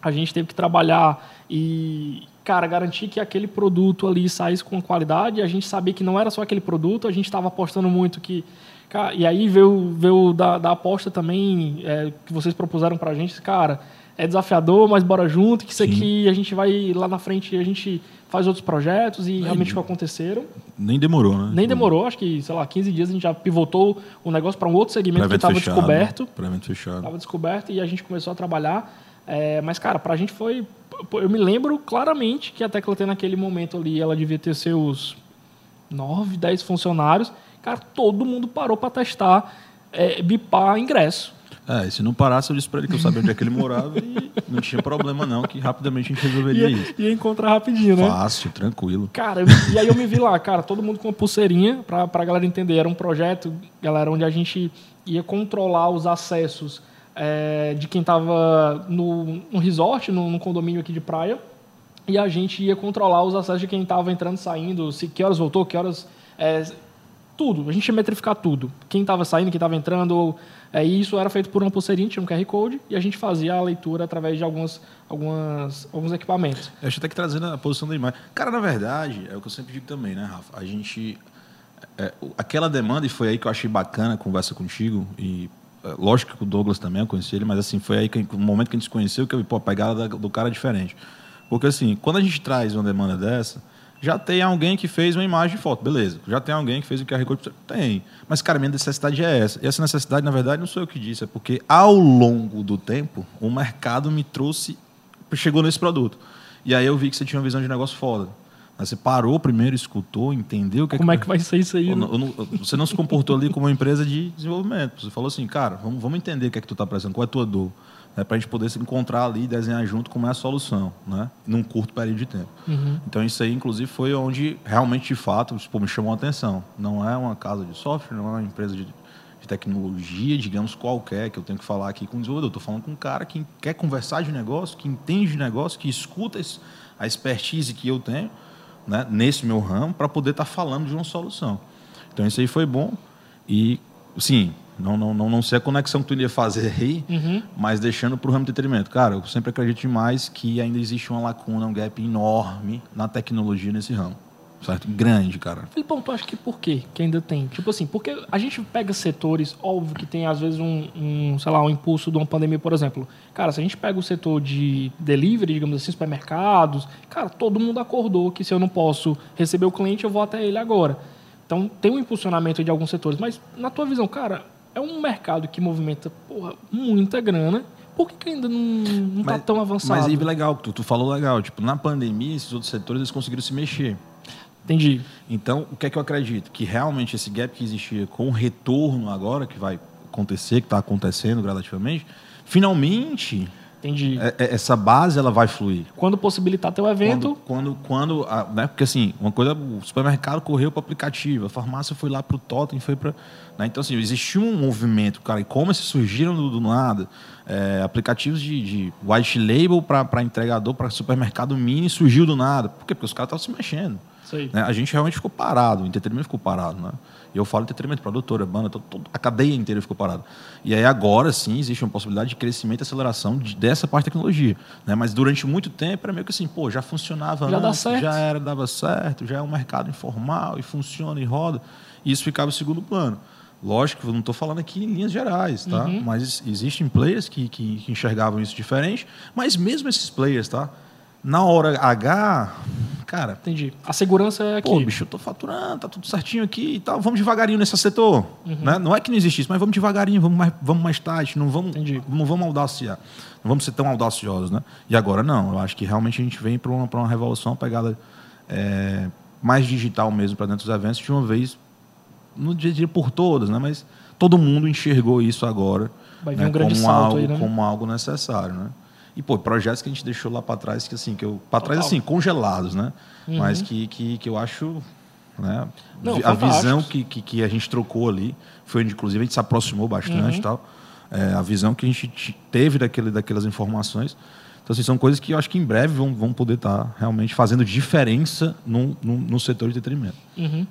A gente teve que trabalhar e, cara, garantir que aquele produto ali saísse com qualidade. A gente sabia que não era só aquele produto, a gente estava apostando muito que Cara, e aí veio, veio da, da aposta também é, que vocês propuseram para a gente, cara, é desafiador, mas bora junto, que isso Sim. aqui a gente vai lá na frente, a gente faz outros projetos e nem, realmente aconteceram. Nem demorou, né? Nem demorou, acho que, sei lá, 15 dias a gente já pivotou o negócio para um outro segmento que estava descoberto. Para fechado. Estava descoberto e a gente começou a trabalhar. É, mas, cara, para a gente foi... Eu me lembro claramente que a Tecla T naquele momento ali, ela devia ter seus 9, 10 funcionários Cara, todo mundo parou para testar, é, bipar ingresso. É, e se não parasse, eu disse para ele que eu sabia onde é que ele morava e não tinha problema não, que rapidamente a gente resolveria ia, isso. Ia encontrar rapidinho, né? Fácil, tranquilo. Cara, e aí eu me vi lá, cara, todo mundo com uma pulseirinha, para a galera entender. Era um projeto, galera, onde a gente ia controlar os acessos é, de quem estava no, no resort, no, no, condomínio aqui de praia, e a gente ia controlar os acessos de quem estava entrando, saindo, se que horas voltou, que horas... É, tudo. A gente ia metrificar tudo. Quem estava saindo, quem estava entrando. É, e isso era feito por uma pulseirinha, tinha um QR Code, e a gente fazia a leitura através de algumas, algumas, alguns equipamentos. Eu acho até que trazendo a posição da imagem. Cara, na verdade, é o que eu sempre digo também, né, Rafa? A gente. É, aquela demanda, e foi aí que eu achei bacana a conversa contigo, e é, lógico que o Douglas também, eu conheci ele, mas assim, foi aí que, no momento que a gente se conheceu que eu vi, pô, a pegada do cara é diferente. Porque assim, quando a gente traz uma demanda dessa, já tem alguém que fez uma imagem de foto, beleza. Já tem alguém que fez o QR Code, tem. Mas, cara, minha necessidade é essa. E essa necessidade, na verdade, não sou eu que disse, é porque ao longo do tempo, o mercado me trouxe, chegou nesse produto. E aí eu vi que você tinha uma visão de negócio foda. Mas você parou primeiro, escutou, entendeu o que Como é que, é que vai ser isso aí? Né? Você não se comportou ali como uma empresa de desenvolvimento. Você falou assim, cara, vamos, vamos entender o que é que tu está precisando, qual é a tua dor. Né, para a gente poder se encontrar ali e desenhar junto como é a solução, né? num curto período de tempo. Uhum. Então, isso aí, inclusive, foi onde realmente, de fato, tipo, me chamou a atenção. Não é uma casa de software, não é uma empresa de, de tecnologia, digamos, qualquer, que eu tenho que falar aqui com o desenvolvedor. Estou falando com um cara que quer conversar de negócio, que entende de negócio, que escuta a expertise que eu tenho né, nesse meu ramo para poder estar tá falando de uma solução. Então isso aí foi bom e sim, não, não, não, não sei a conexão que tu iria fazer aí, uhum. mas deixando para o ramo de entretenimento. Cara, eu sempre acredito demais que ainda existe uma lacuna, um gap enorme na tecnologia nesse ramo certo? Grande, cara. Filipão, tu acha que por quê que ainda tem? Tipo assim, porque a gente pega setores, óbvio que tem às vezes um, um, sei lá, um impulso de uma pandemia, por exemplo. Cara, se a gente pega o setor de delivery, digamos assim, supermercados, cara, todo mundo acordou que se eu não posso receber o cliente, eu vou até ele agora. Então, tem um impulsionamento de alguns setores, mas na tua visão, cara, é um mercado que movimenta, porra, muita grana, por que, que ainda não, está tão avançado? Mas aí, legal, tu, tu falou legal. Tipo, na pandemia, esses outros setores eles conseguiram se mexer. Entendi. Então, o que é que eu acredito? Que realmente esse gap que existia com o retorno agora, que vai acontecer, que está acontecendo gradativamente, finalmente Entendi. É, é, essa base ela vai fluir. Quando possibilitar teu evento. Quando, quando, quando né? porque assim, uma coisa, o supermercado correu para o aplicativo, a farmácia foi lá para o Totem, foi para. Né? Então, assim, existiu um movimento, cara, e-commerce surgiram do, do nada. É, aplicativos de, de white label para entregador, para supermercado mini surgiu do nada. Por quê? Porque os caras estavam se mexendo. Né? A gente realmente ficou parado, o entretenimento ficou parado. Né? E eu falo entretenimento, produtora, banda, todo, todo, a cadeia inteira ficou parada. E aí agora sim existe uma possibilidade de crescimento e aceleração de, dessa parte de tecnologia. Né? Mas durante muito tempo era meio que assim, pô, já funcionava já antes, já era, dava certo, já é um mercado informal e funciona e roda. E isso ficava em segundo plano. Lógico, eu não estou falando aqui em linhas gerais, tá? Uhum. Mas existem players que, que, que enxergavam isso diferente, mas mesmo esses players, tá? Na hora H, cara. Entendi. A segurança é aqui. Pô, bicho, eu tô faturando, tá tudo certinho aqui e tal. Vamos devagarinho nesse setor. Uhum. Né? Não é que não existe isso, mas vamos devagarinho, vamos mais, vamos mais tarde, não vamos, Entendi. não vamos audaciar. Não vamos ser tão audaciosos, né? E agora não. Eu acho que realmente a gente vem para uma, uma revolução, uma pegada é, mais digital mesmo para dentro dos eventos, de uma vez, não diria por todas, né? Mas todo mundo enxergou isso agora. Né? um como algo, aí, né? Como algo necessário, né? E, pô, projetos que a gente deixou lá para trás, que assim, que eu. Para trás, assim, congelados, né? Uhum. Mas que, que, que eu acho. Né? Não, a visão que, que, que, a gente trocou ali foi onde, inclusive, a gente se aproximou bastante uhum. tal. É, a visão que a gente teve daquele, daquelas informações. Então, assim, são coisas que eu acho que em breve vão, vão poder estar tá realmente fazendo diferença no, no, no setor de entretenimento. Uhum.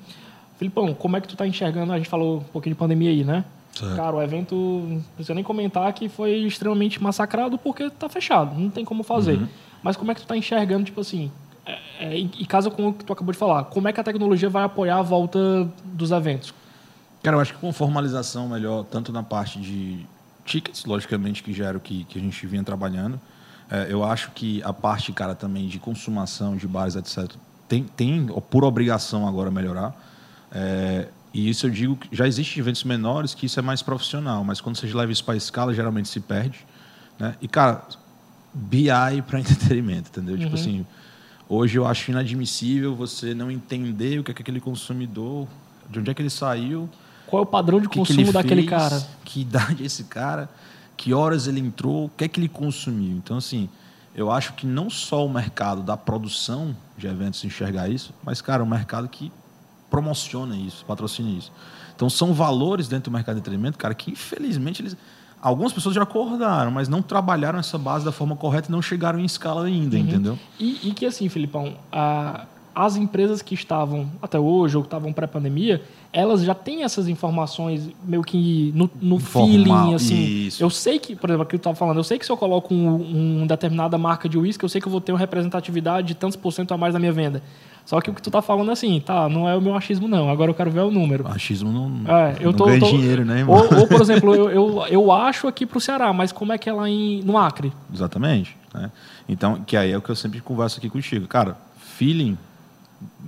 Filipão, como é que tu está enxergando? A gente falou um pouquinho de pandemia aí, né? Certo. Cara, o evento, não precisa nem comentar que foi extremamente massacrado porque está fechado, não tem como fazer. Uhum. Mas como é que tu está enxergando, tipo assim, é, é, e casa com o que tu acabou de falar, como é que a tecnologia vai apoiar a volta dos eventos? Cara, eu acho que com formalização melhor, tanto na parte de tickets, logicamente, que já era o que, que a gente vinha trabalhando, é, eu acho que a parte, cara, também de consumação, de bares, etc., tem, tem por obrigação agora melhorar. É, e isso eu digo que já existem eventos menores que isso é mais profissional, mas quando você leva isso para a escala, geralmente se perde. Né? E, cara, BI para entretenimento, entendeu? Tipo uhum. Tipo assim, hoje eu acho inadmissível você não entender o que é que aquele consumidor, de onde é que ele saiu. Qual é o padrão de consumo que daquele cara? Que idade é esse cara? Que horas ele entrou? O que é que ele consumiu? Então, assim, eu acho que não só o mercado da produção de eventos enxergar isso, mas, cara, o mercado que promociona isso, patrocina isso. Então são valores dentro do mercado de entretenimento, cara, que infelizmente eles algumas pessoas já acordaram, mas não trabalharam essa base da forma correta e não chegaram em escala ainda, uhum. entendeu? E, e, que assim, Filipão, a, as empresas que estavam até hoje ou que estavam pré-pandemia, elas já têm essas informações meio que no, no feeling, assim. Isso. Eu sei que, por exemplo, aqui eu estava falando, eu sei que se eu coloco um, um determinada marca de uísque, eu sei que eu vou ter uma representatividade de tantos por cento a mais na minha venda. Só que o que tu tá falando é assim, tá, não é o meu achismo não, agora eu quero ver o número. Achismo não, É, eu não tô, ganha tô- dinheiro, né, irmão? Ou, ou, por exemplo, eu, eu, eu acho aqui pro Ceará, mas como é que é lá em, no Acre? Exatamente. né? Então, que aí é o que eu sempre converso aqui contigo. Cara, feeling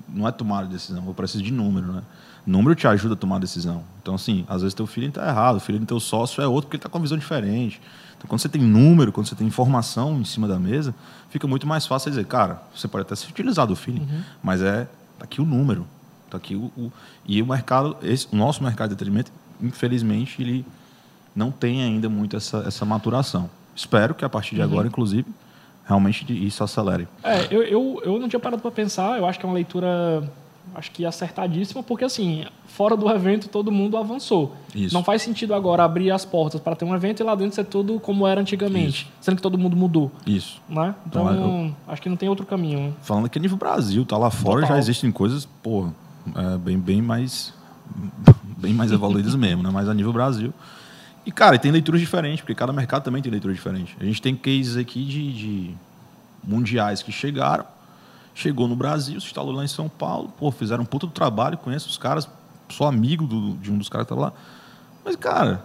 não é tomar decisão, eu preciso de número, né? Número te ajuda a tomar decisão. Então, assim, às vezes teu feeling tá errado, o feeling do teu sócio é outro porque ele tá com uma visão diferente. Então, quando você tem número, quando você tem informação em cima da mesa, fica muito mais fácil dizer, cara, você pode até se utilizar do feeling, mas é tá aqui o número, tá aqui o, o- e o mercado, esse, o nosso mercado de entretenimento, infelizmente, ele não tem ainda muito essa, essa maturação. Espero que a partir de agora, inclusive, realmente isso acelere. É, eu, eu, eu não tinha parado para pensar, eu acho que é uma leitura, acho que acertadíssima, porque assim, fora do evento todo mundo avançou. Isso. Não faz sentido agora abrir as portas para ter um evento e lá dentro ser tudo como era antigamente, sendo que todo mundo mudou, Isso. né? Então, Então, acho que não tem outro caminho. né? Falando que a nível Brasil, tá lá fora Total. já existem coisas, pô, é, bem, bem mais bem mais evoluídas mesmo, né? Mas a nível Brasil. E, cara, tem leituras diferentes, porque cada mercado também tem leitura diferente. A gente tem cases aqui de, de mundiais que chegaram, chegou no Brasil, se instalou lá em São Paulo, pô, fizeram um puta do trabalho, conheço os caras, sou amigo do- de um dos caras que tava lá. Mas, cara,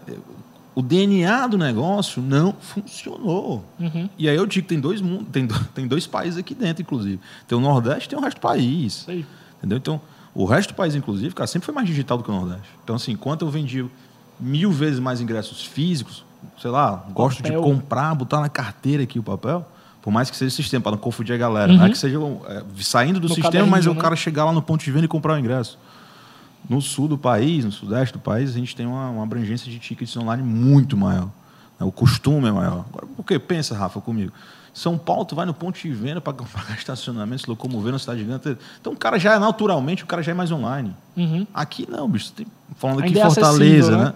o DNA do negócio não funcionou. Uhum. E aí eu digo que tem dois, mun- tem, tem dois países aqui dentro, inclusive. Tem o Nordeste e tem o resto do país. Aí. Entendeu? Então, o resto do país, inclusive, cara, sempre foi mais digital do que o Nordeste. Então, assim, enquanto eu vendi mil vezes mais ingressos físicos, sei lá, gosto de comprar, botar na carteira aqui o papel, por mais que seja sistema, para não confundir a galera. Não é que seja é, saindo do No sistema, mas o né? cara chegar lá no ponto de venda e comprar o ingresso. No sul do país, no sudeste do país, a gente tem uma, uma abrangência de tickets online muito maior. né? O costume é maior. Agora, por quê? Pensa, Rafa, comigo. São Paulo, tu vai no ponto de venda para pagar estacionamento, se locomover na cidade gigante. Então, o cara já é naturalmente, o cara já é mais online. Uhum. Aqui não, bicho. Tem, falando aqui em é Fortaleza, né? né?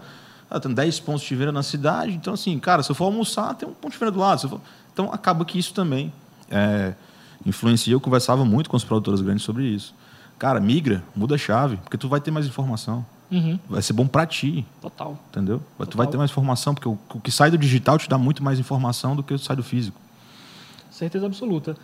Ah, tem 10 pontos de venda na cidade. Então, assim, cara, se eu for almoçar, tem um ponto de venda do lado. For- Então, acaba que isso também é, influencia. Eu conversava muito com os produtores grandes sobre isso. Cara, migra, muda a chave, porque tu vai ter mais informação. Uhum. Vai ser bom para ti, Total. entendeu? Tu Total. vai ter mais informação, porque o, o que sai do digital te dá muito mais informação do que o que sai do físico. Certeza absoluta.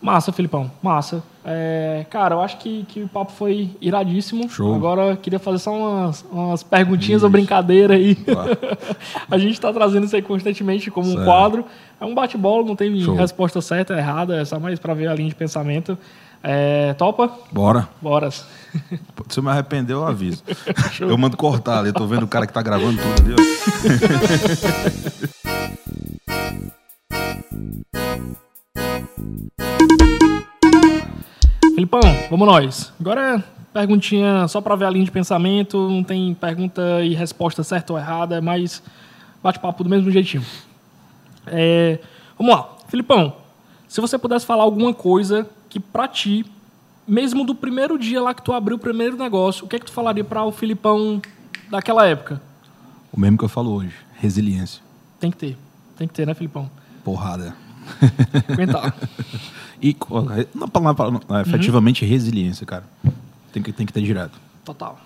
Massa, Filipão. Massa. É, cara, eu acho que, que o papo foi iradíssimo. Show. Agora eu queria fazer só umas, umas perguntinhas Isso. ou brincadeira aí. Claro. a gente está trazendo isso aí constantemente como um Certo. quadro. É um bate-bola, não tem Show. resposta certa, errada, é só mais para ver a linha de pensamento. É, topa? Bora. Bora. Se eu me arrepender, eu aviso. eu mando cortar ali. Tô vendo o cara que tá gravando tudo ali. ó. Filipão, vamos nós. Agora é perguntinha só para ver a linha de pensamento, não tem pergunta e resposta certa ou errada, mais bate-papo do mesmo jeitinho. É, vamos lá. Filipão, se você pudesse falar alguma coisa que pra ti, mesmo do primeiro dia lá que tu abriu o primeiro negócio, o que é que tu falaria para o Filipão daquela época? O mesmo que eu falo hoje. Resiliência. Tem que ter. Tem que ter, né, Filipão? Porrada. Aguentar. E na palavra, é, efetivamente resiliência, cara. Tem que, tem que ter direto. Total.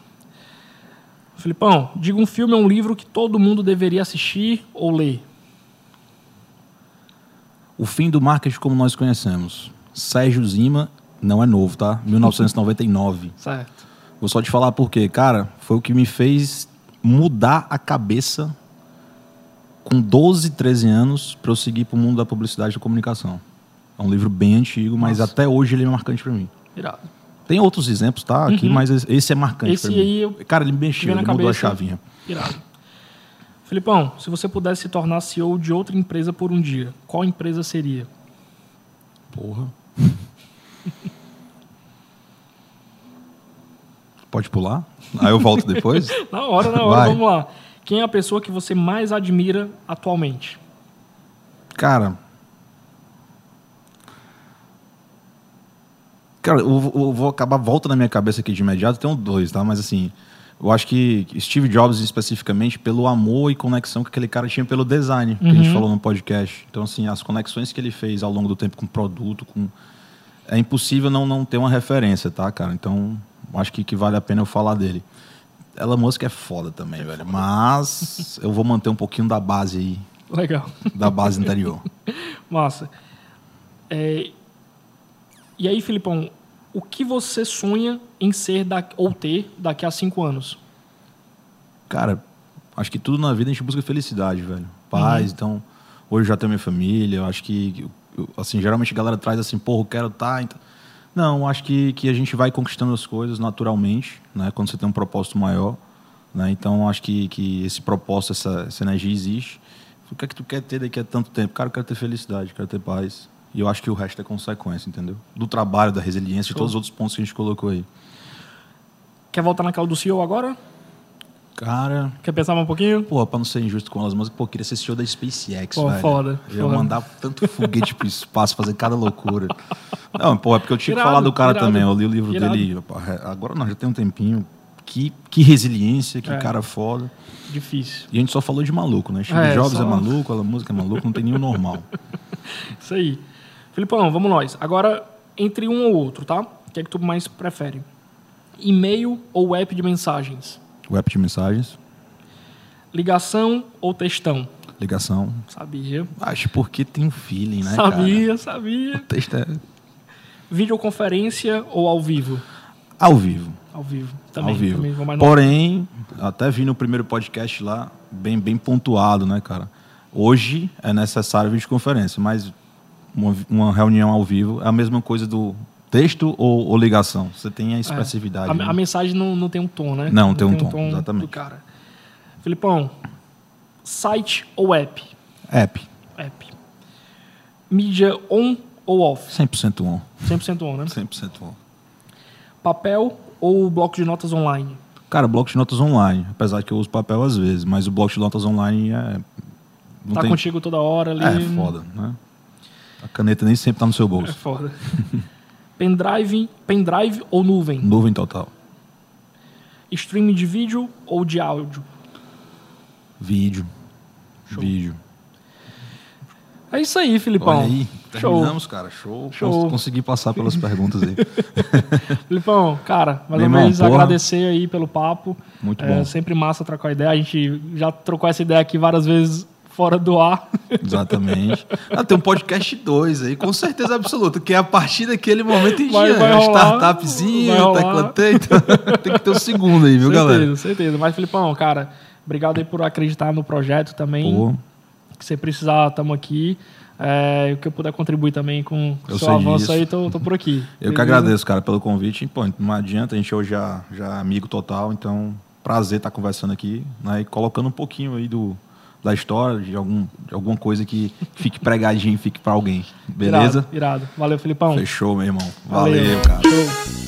Filipão, diga um filme ou um livro que todo mundo deveria assistir ou ler. O fim do marketing como nós conhecemos. Sérgio Zima, não é novo, tá? 1999. Certo. Vou só te falar por quê. Cara, foi o que me fez mudar a cabeça com 12, 13 anos para eu seguir para o mundo da publicidade e da comunicação. É um livro bem antigo, mas Nossa. até hoje ele é marcante para mim. Irado. Tem outros exemplos, tá? Aqui, mas esse- é marcante Esse aí eu- Cara, ele mexeu, ele mudou a chavinha. Irado. Filipão, se você pudesse se tornar CEO de outra empresa por um dia, qual empresa seria? Porra. Pode pular? Aí eu volto depois? Na hora, na hora, Vai. vamos lá. Quem é a pessoa que você mais admira atualmente? Cara. Cara, eu, vou- eu vou acabar volta na minha cabeça aqui de imediato. Tem um dois, tá? Mas assim, eu acho que Steve Jobs especificamente pelo amor e conexão que aquele cara tinha pelo design, que a gente falou no podcast. Então assim, as conexões que ele fez ao longo do tempo com o produto, com é impossível não não ter uma referência, tá, cara? Então, acho que, que vale a pena eu falar dele. Ela música é foda também, velho. Mas eu vou manter um pouquinho da base aí, Legal. da base anterior. Massa. É, E aí, Filipão, O que você sonha em ser da, ou ter daqui a cinco anos? Cara, acho que tudo na vida a gente busca felicidade, velho. Paz, então. Hoje eu já tenho minha família, eu acho que. eu- assim, geralmente a galera traz assim, porra, eu quero estar. então... Não, acho que, que a gente vai conquistando as coisas naturalmente, né? Quando você tem um propósito maior. Né? Então, acho que, que esse propósito, essa, essa energia existe. O que é que tu quer ter daqui a tanto tempo? Cara, eu quero ter felicidade, quero ter paz. E eu acho que o resto é consequência, entendeu? Do trabalho, da resiliência, de todos os outros pontos que a gente colocou aí. Quer voltar naquela do CEO agora? Cara, Quer pensar mais um pouquinho? Pô, pra não ser injusto com elas, mas pô, queria ser CEO da SpaceX, Pô, velho. foda, Eu ia foda. mandar tanto foguete pro espaço, fazer cada loucura. Não, pô, é porque eu tinha que falar do cara irado, também. Eu li o livro irado. dele, é, agora não, já tem um tempinho. Que, que resiliência, que É. cara foda. Difícil. E a gente só falou de maluco, né? Steve É, Jobs só- é maluco, a música é maluco, não tem nenhum normal. Isso aí. Filipão, vamos nós. Agora, entre um ou outro, tá? O que é que tu mais prefere? E-mail ou app de mensagens? App de mensagens, Ligação ou textão? ligação. Sabia. Acho porque tem um feeling, né, cara? sabia, O sabia. texto é Videoconferência ou ao vivo? ao vivo. Ao vivo. Também, ao vivo. também Porém, até vi no primeiro podcast lá, bem, bem pontuado, né, cara? Hoje é necessário videoconferência, mas uma, uma reunião ao vivo é a mesma coisa do texto ou, ou ligação. Você tem a expressividade. É. A, né? a mensagem não, não tem um tom, né? Não, tem um tom, exatamente. Do cara. Filipão, site ou app? App, App. Mídia on ou off? 100% on. 100% on, né? 100% on. Papel ou bloco de notas online? Cara, bloco de notas online, apesar que eu uso papel às vezes, mas o bloco de notas online é. Não tá tem... contigo toda hora ali. É foda, né? A caneta nem sempre tá no seu É bolso. foda. pendrive, pendrive ou nuvem? Nuvem total. Streaming de vídeo ou de áudio? Vídeo. Vídeo. É isso aí, Filipão. Olha aí, Show. terminamos, cara. Show. Show. Cons- Consegui passar pelas perguntas aí. Filipão, cara, mais Meu vez porra. agradecer aí pelo papo. Muito É bom. sempre massa trocar ideia. A gente já trocou essa ideia aqui várias vezes fora do ar. Exatamente. Ah, tem um podcast 2 aí, com certeza absoluta, que é a partir daquele momento em Vai- diante. vai Uma rolar, startupzinha, vai rolar. teclatei, então tem que ter o segundo aí, viu, certeza, galera? certeza. Mas, Filipão, cara, obrigado aí por acreditar no projeto também. Pô, Que você precisar, estamos aqui. É, o que eu puder contribuir também com o Eu seu avanço disso. aí, tô, tô por aqui. eu que Beleza? agradeço, cara, pelo convite. Pô, não adianta, a gente hoje já, já é amigo total, então prazer estar conversando aqui, né, e colocando um pouquinho aí do, da história, de, algum, de alguma coisa que fique pregadinho, fique para alguém. Beleza? Irado, irado. Valeu, Filipão. Fechou, meu irmão. Valeu, Valeu cara. Show.